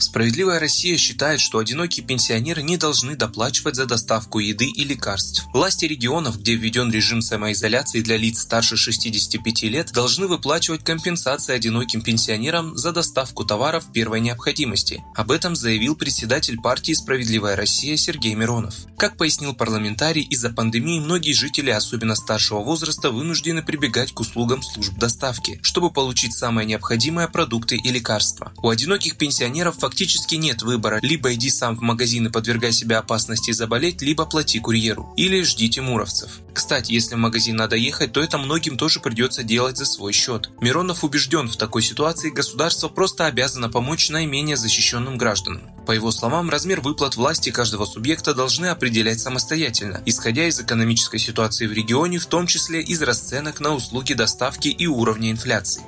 Справедливая Россия считает, что одинокие пенсионеры не должны доплачивать за доставку еды и лекарств. Власти регионов, где введен режим самоизоляции для лиц старше 65 лет, должны выплачивать компенсации одиноким пенсионерам за доставку товаров первой необходимости. Об этом заявил председатель партии «Справедливая Россия» Сергей Миронов. Как пояснил парламентарий, из-за пандемии многие жители, особенно старшего возраста, вынуждены прибегать к услугам служб доставки, чтобы получить самое необходимое продукты и лекарства. У одиноких пенсионеров фактически фактически нет выбора. Либо иди сам в магазин и подвергай себя опасности заболеть, либо плати курьеру. Или ждите муровцев. Кстати, если в магазин надо ехать, то это многим тоже придется делать за свой счет. Миронов убежден, в такой ситуации государство просто обязано помочь наименее защищенным гражданам. По его словам, размер выплат власти каждого субъекта должны определять самостоятельно, исходя из экономической ситуации в регионе, в том числе из расценок на услуги доставки и уровня инфляции.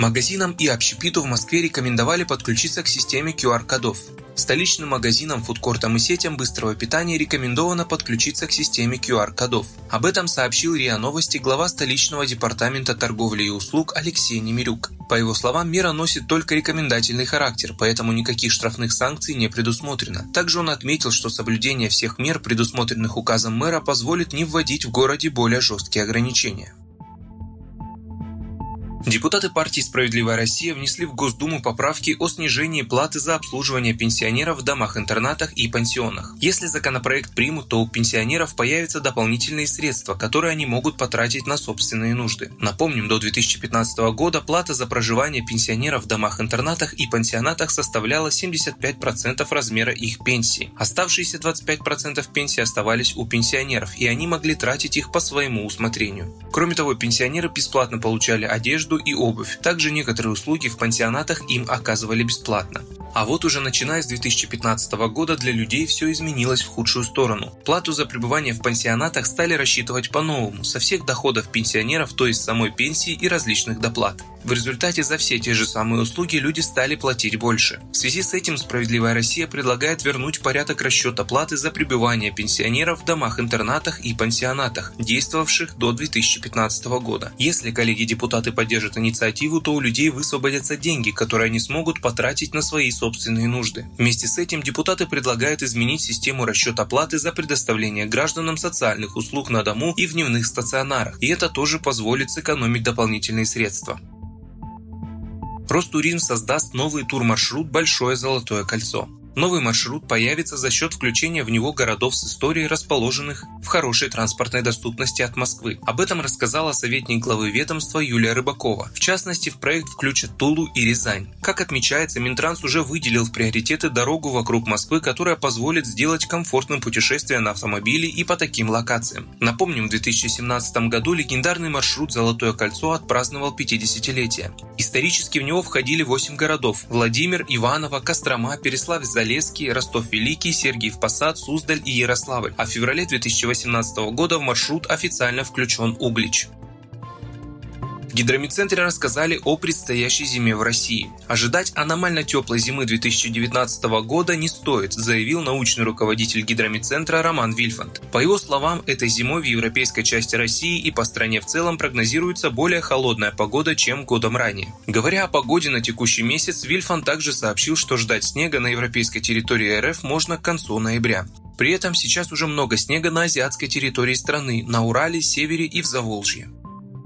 Магазинам и общепиту в Москве рекомендовали подключиться к системе QR-кодов. Столичным магазинам, фудкортам и сетям быстрого питания рекомендовано подключиться к системе QR-кодов. Об этом сообщил РИА Новости глава столичного департамента торговли и услуг Алексей Немирюк. По его словам, мера носит только рекомендательный характер, поэтому никаких штрафных санкций не предусмотрено. Также он отметил, что соблюдение всех мер, предусмотренных указом мэра, позволит не вводить в городе более жесткие ограничения. Депутаты партии «Справедливая Россия» внесли в Госдуму поправки о снижении платы за обслуживание пенсионеров в домах-интернатах и пансионах. Если законопроект примут, то у пенсионеров появятся дополнительные средства, которые они могут потратить на собственные нужды. Напомним, до 2015 года плата за проживание пенсионеров в домах-интернатах и пансионатах составляла 75% размера их пенсии. Оставшиеся 25% пенсии оставались у пенсионеров, и они могли тратить их по своему усмотрению. Кроме того, пенсионеры бесплатно получали одежду, и обувь. Также некоторые услуги в пансионатах им оказывали бесплатно. А вот уже начиная с 2015 года для людей все изменилось в худшую сторону. Плату за пребывание в пансионатах стали рассчитывать по-новому, со всех доходов пенсионеров, то есть самой пенсии и различных доплат. В результате за все те же самые услуги люди стали платить больше. В связи с этим «Справедливая Россия» предлагает вернуть порядок расчета платы за пребывание пенсионеров в домах-интернатах и пансионатах, действовавших до 2015 года. Если коллеги-депутаты поддержат инициативу, то у людей высвободятся деньги, которые они смогут потратить на свои собственные нужды. Вместе с этим депутаты предлагают изменить систему расчета платы за предоставление гражданам социальных услуг на дому и в дневных стационарах, и это тоже позволит сэкономить дополнительные средства. Ростуризм создаст новый турмаршрут «Большое золотое кольцо». Новый маршрут появится за счет включения в него городов с историей, расположенных в хорошей транспортной доступности от Москвы. Об этом рассказала советник главы ведомства Юлия Рыбакова. В частности, в проект включат Тулу и Рязань. Как отмечается, Минтранс уже выделил в приоритеты дорогу вокруг Москвы, которая позволит сделать комфортным путешествие на автомобиле и по таким локациям. Напомним, в 2017 году легендарный маршрут «Золотое кольцо» отпраздновал 50-летие. Исторически в него входили 8 городов – Владимир, Иваново, Кострома, Переславль Залесский, Ростов-Великий, Сергиев Посад, Суздаль и Ярославль, а в феврале 2018 года в маршрут официально включен Углич. Гидромедцентре рассказали о предстоящей зиме в России. Ожидать аномально теплой зимы 2019 года не стоит, заявил научный руководитель гидромедцентра Роман Вильфанд. По его словам, этой зимой в европейской части России и по стране в целом прогнозируется более холодная погода, чем годом ранее. Говоря о погоде на текущий месяц, Вильфанд также сообщил, что ждать снега на европейской территории РФ можно к концу ноября. При этом сейчас уже много снега на азиатской территории страны, на Урале, Севере и в Заволжье.